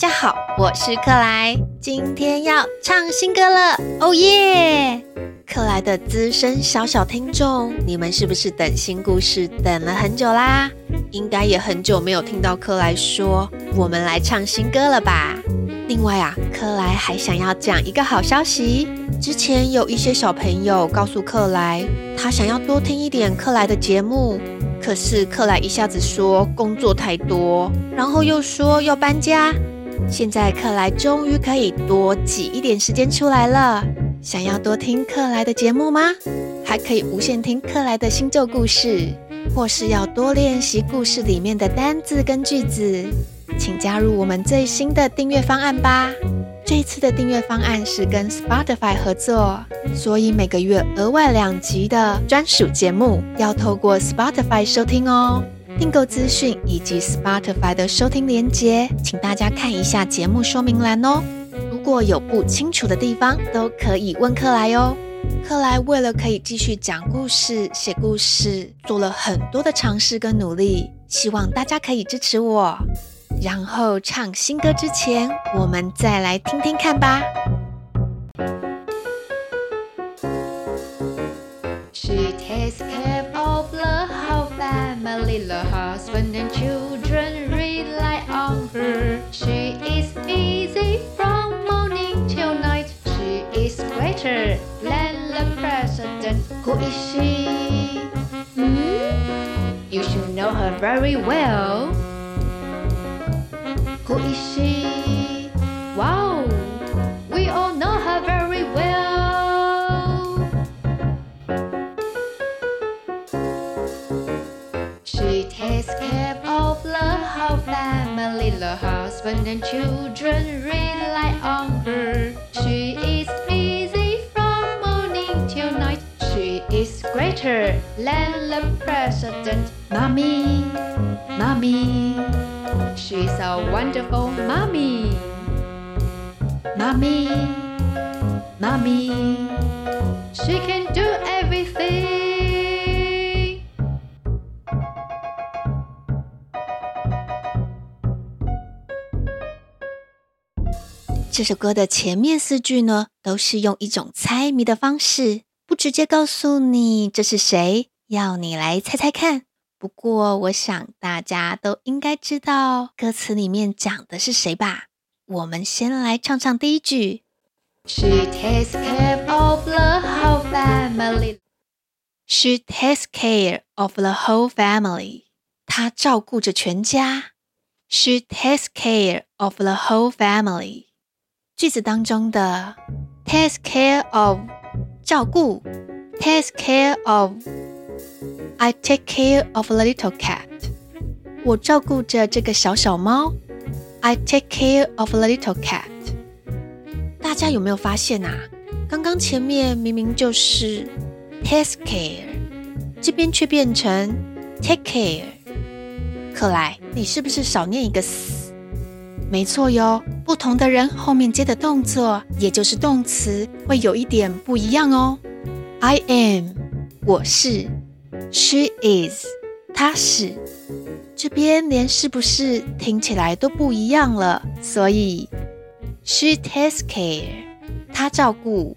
大家好，我是克莱，今天要唱新歌了，哦耶！克莱的资深小小听众，你们是不是等新故事等了很久啦？应该也很久没有听到克莱说我们来唱新歌了吧？另外啊，克莱还想要讲一个好消息，之前有一些小朋友告诉克莱，他想要多听一点克莱的节目。可是克莱一下子说工作太多，然后又说要搬家。现在克莱终于可以多挤一点时间出来了。想要多听克莱的节目吗？还可以无限听克莱的新旧故事，或是要多练习故事里面的单字跟句子，请加入我们最新的订阅方案吧。这次的订阅方案是跟 Spotify 合作，所以每个月额外两集的专属节目要透过 Spotify 收听哦。订购资讯以及 Spotify 的收听连接，请大家看一下节目说明栏哦。如果有不清楚的地方，都可以问克莱哦。克莱为了可以继续讲故事、写故事，做了很多的尝试跟努力，希望大家可以支持我。然后唱新歌之前，我们再来听听看吧。Busy from morning till night. She is greater than the president. Who is she? Hmm? You should know her very well. Who is she? Family, the husband and children rely on her. She is busy from morning till night. She is greater than the president. Mommy, mommy. She's a wonderful mommy. Mommy, mommy. She can do everything. 这首歌的前面四句呢，都是用一种猜谜的方式，不直接告诉你这是谁，要你来猜猜看。不过，我想大家都应该知道歌词里面讲的是谁吧？我们先来唱唱第一句。She takes care of the whole family. She takes care of the whole family. 她照顾着全家。She takes care of the whole family. 句子当中的 take care of 照顾，take care of。I take care of the little cat。我照顾着这个小小猫。I take care of the little cat。大家有没有发现啊？刚刚前面明明就是 take care，这边却变成 take care。克莱，你是不是少念一个 s？没错哟，不同的人后面接的动作，也就是动词，会有一点不一样哦。I am，我是。She is，她是，这边连是不是听起来都不一样了，所以 She takes care，她照顾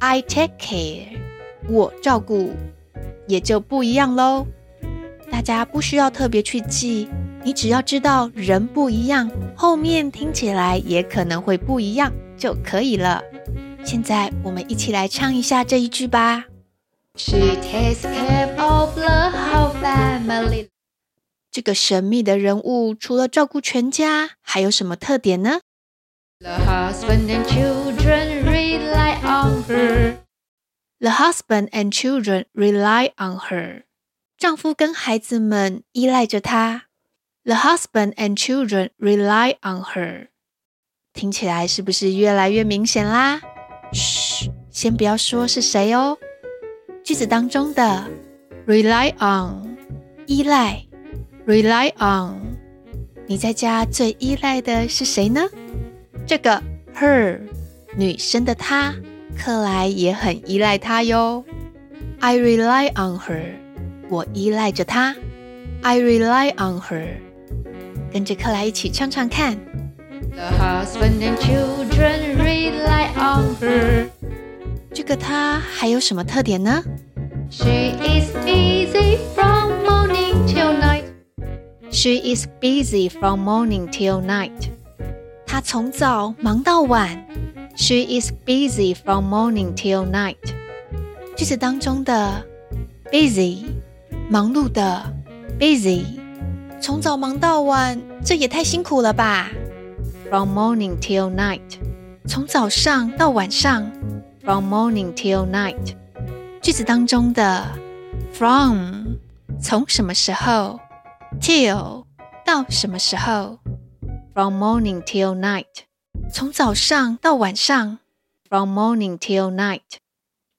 ；I take care，我照顾，也就不一样喽。大家不需要特别去记，你只要知道人不一样，后面听起来也可能会不一样就可以了。现在我们一起来唱一下这一句吧。She takes care of the whole family. 这个神秘的人物除了照顾全家，还有什么特点呢？The husband and children rely on her. The husband and children rely on her. 丈夫跟孩子们依赖着她。The husband and children rely on her. 听起来是不是越来越明显啦？嘘，先不要说是谁哦。句子当中的 rely on 依赖 rely on，你在家最依赖的是谁呢？这个 her 女生的她，克莱也很依赖她哟。I rely on her，我依赖着她。I rely on her，跟着克莱一起唱唱看。The husband and children rely on her. 这个她还有什么特点呢？She is busy from morning till night. She is busy from morning till night. 她从早忙到晚。She is busy from morning till night. 句子当中的 busy，忙碌的 busy，从早忙到晚，这也太辛苦了吧？From morning till night，从早上到晚上。From morning till night，句子当中的 from，从什么时候？till 到什么时候？From morning till night，从早上到晚上。From morning till night，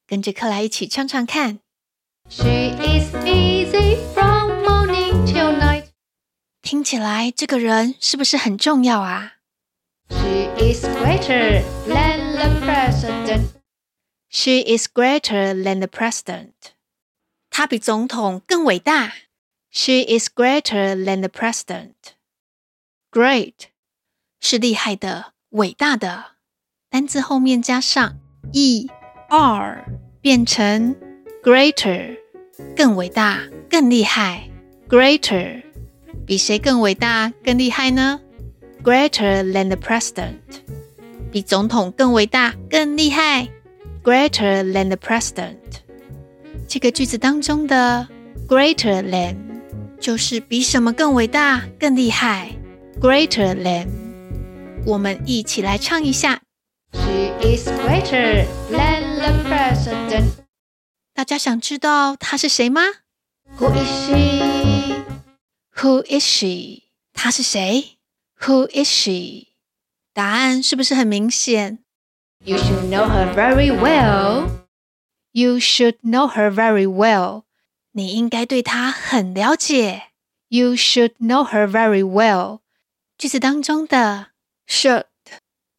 跟着克莱一起唱唱看。She is busy 起来这个人是不是很重要啊？She is greater than the president。She is greater than the president。她比总统更伟大。She is greater than the president。Great 是厉害的、伟大的。单字后面加上 er，变成 greater，更伟大、更厉害。Greater 比谁更伟大、更厉害呢？Greater than the president，比总统更伟大、更厉害。Greater than the president，这个句子当中的 greater than 就是比什么更伟大、更厉害。Greater than，我们一起来唱一下。She is greater than the president。大家想知道她是谁吗？Who is she? Who is she? 她是谁？Who is she? 答案是不是很明显？You should know her very well. You should know her very well. 你应该对她很了解。You should know her very well. 句子当中的 should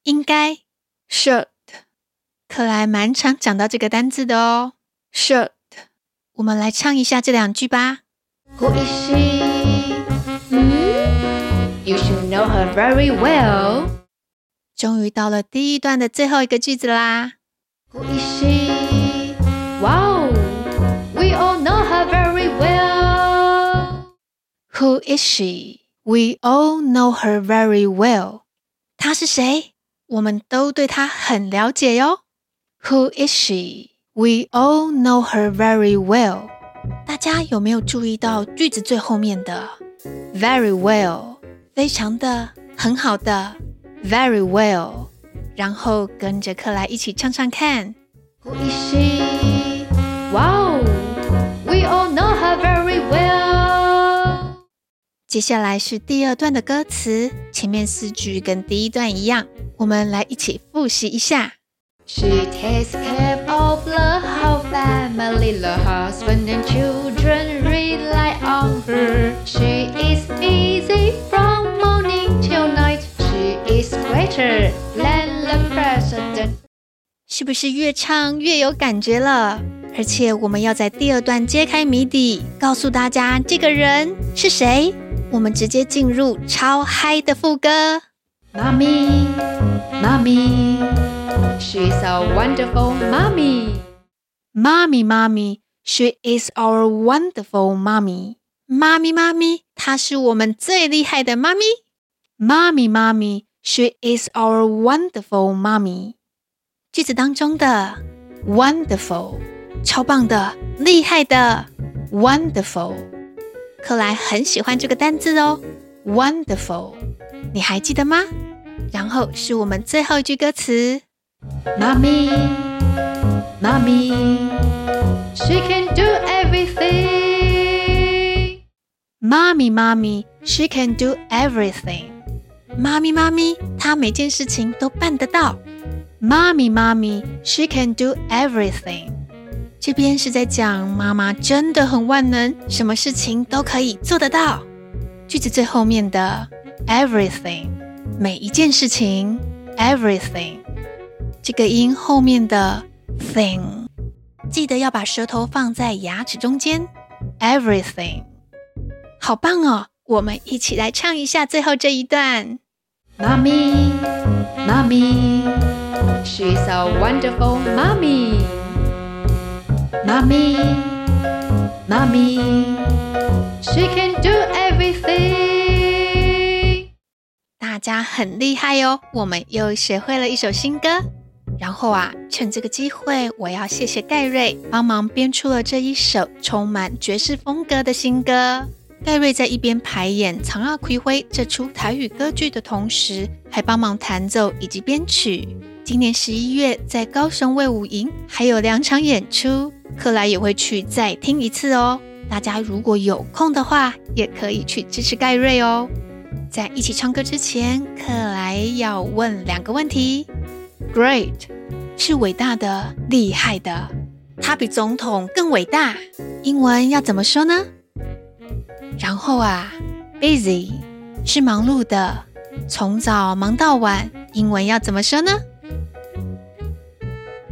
应该。should，克莱蛮常讲到这个单字的哦。should，我们来唱一下这两句吧。Who is she? Hmm? You should know her very well. 终于到了第一段的最后一个句子啦。Who is she? Wow, we all know her very well. Who is she? We all know her very well. 她是谁？我们都对她很了解哟。Who is she? We all know her very well. 大家有没有注意到句子最后面的 very well？非常的，很好的，very well。然后跟着克莱一起唱唱看。Who is she? Wow, we all know her very well. 接下来是第二段的歌词，前面四句跟第一段一样。我们来一起复习一下。She takes care of the whole family, the husband and children Rely on her. She is busy from morning till night. She is greater than the president. 是不是越唱越有感觉了？而且我们要在第二段揭开谜底，告诉大家这个人是谁。我们直接进入超嗨的副歌。Mommy, mommy, she's a wonderful mommy. Mommy, mommy, she is our wonderful mommy. 妈咪，妈咪，她是我们最厉害的妈咪。Mommy, mommy, she is our wonderful mommy. 句子当中的 wonderful，超棒的，厉害的，wonderful。克莱很喜欢这个单字哦，wonderful。你还记得吗？然后是我们最后一句歌词：Mommy, Mommy, she can do everything. Mommy, Mommy, she can do everything. 妈咪，妈咪，她每件事情都办得到。Mommy, Mommy, she can do everything. 这边是在讲妈妈真的很万能，什么事情都可以做得到。句子最后面的。Everything，每一件事情，everything，这个音后面的 thing，记得要把舌头放在牙齿中间。Everything，好棒哦！我们一起来唱一下最后这一段。Mommy, Mommy, she's a wonderful mommy. Mommy, Mommy, she can do everything. 大家很厉害哟、哦，我们又学会了一首新歌。然后啊，趁这个机会，我要谢谢盖瑞帮忙编出了这一首充满爵士风格的新歌。盖瑞在一边排演《长阿奎灰》这出台语歌剧的同时，还帮忙弹奏以及编曲。今年十一月在高雄卫武营还有两场演出，克莱也会去再听一次哦。大家如果有空的话，也可以去支持盖瑞哦。在一起唱歌之前，克莱要问两个问题：Great 是伟大的、厉害的，他比总统更伟大，英文要怎么说呢？然后啊，busy 是忙碌的，从早忙到晚，英文要怎么说呢？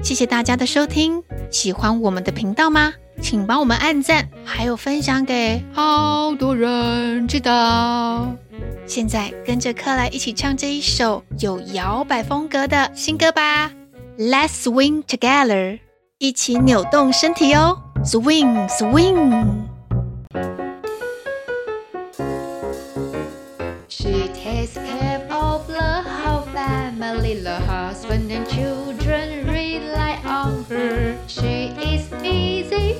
谢谢大家的收听，喜欢我们的频道吗？请帮我们按赞，还有分享给好多人知道。现在跟着克莱一起唱这一首有摇摆风格的新歌吧，Let's swing together，一起扭动身体哦，swing swing。She takes care of the whole family, the husband and children rely on her. She is busy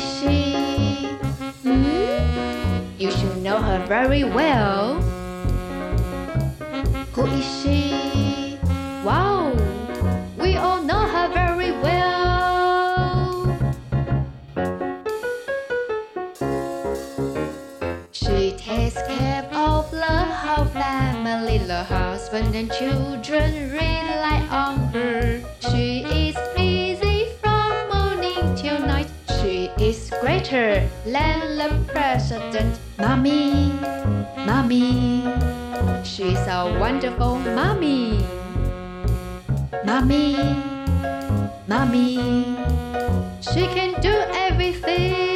Is she? Hmm? You should know her very well. Who is she? Wow! We all know her very well. She takes care of the whole family, the husband and children rely on her. She greater the president. Mommy, mommy, she's a wonderful mommy. Mommy, mommy, she can do everything.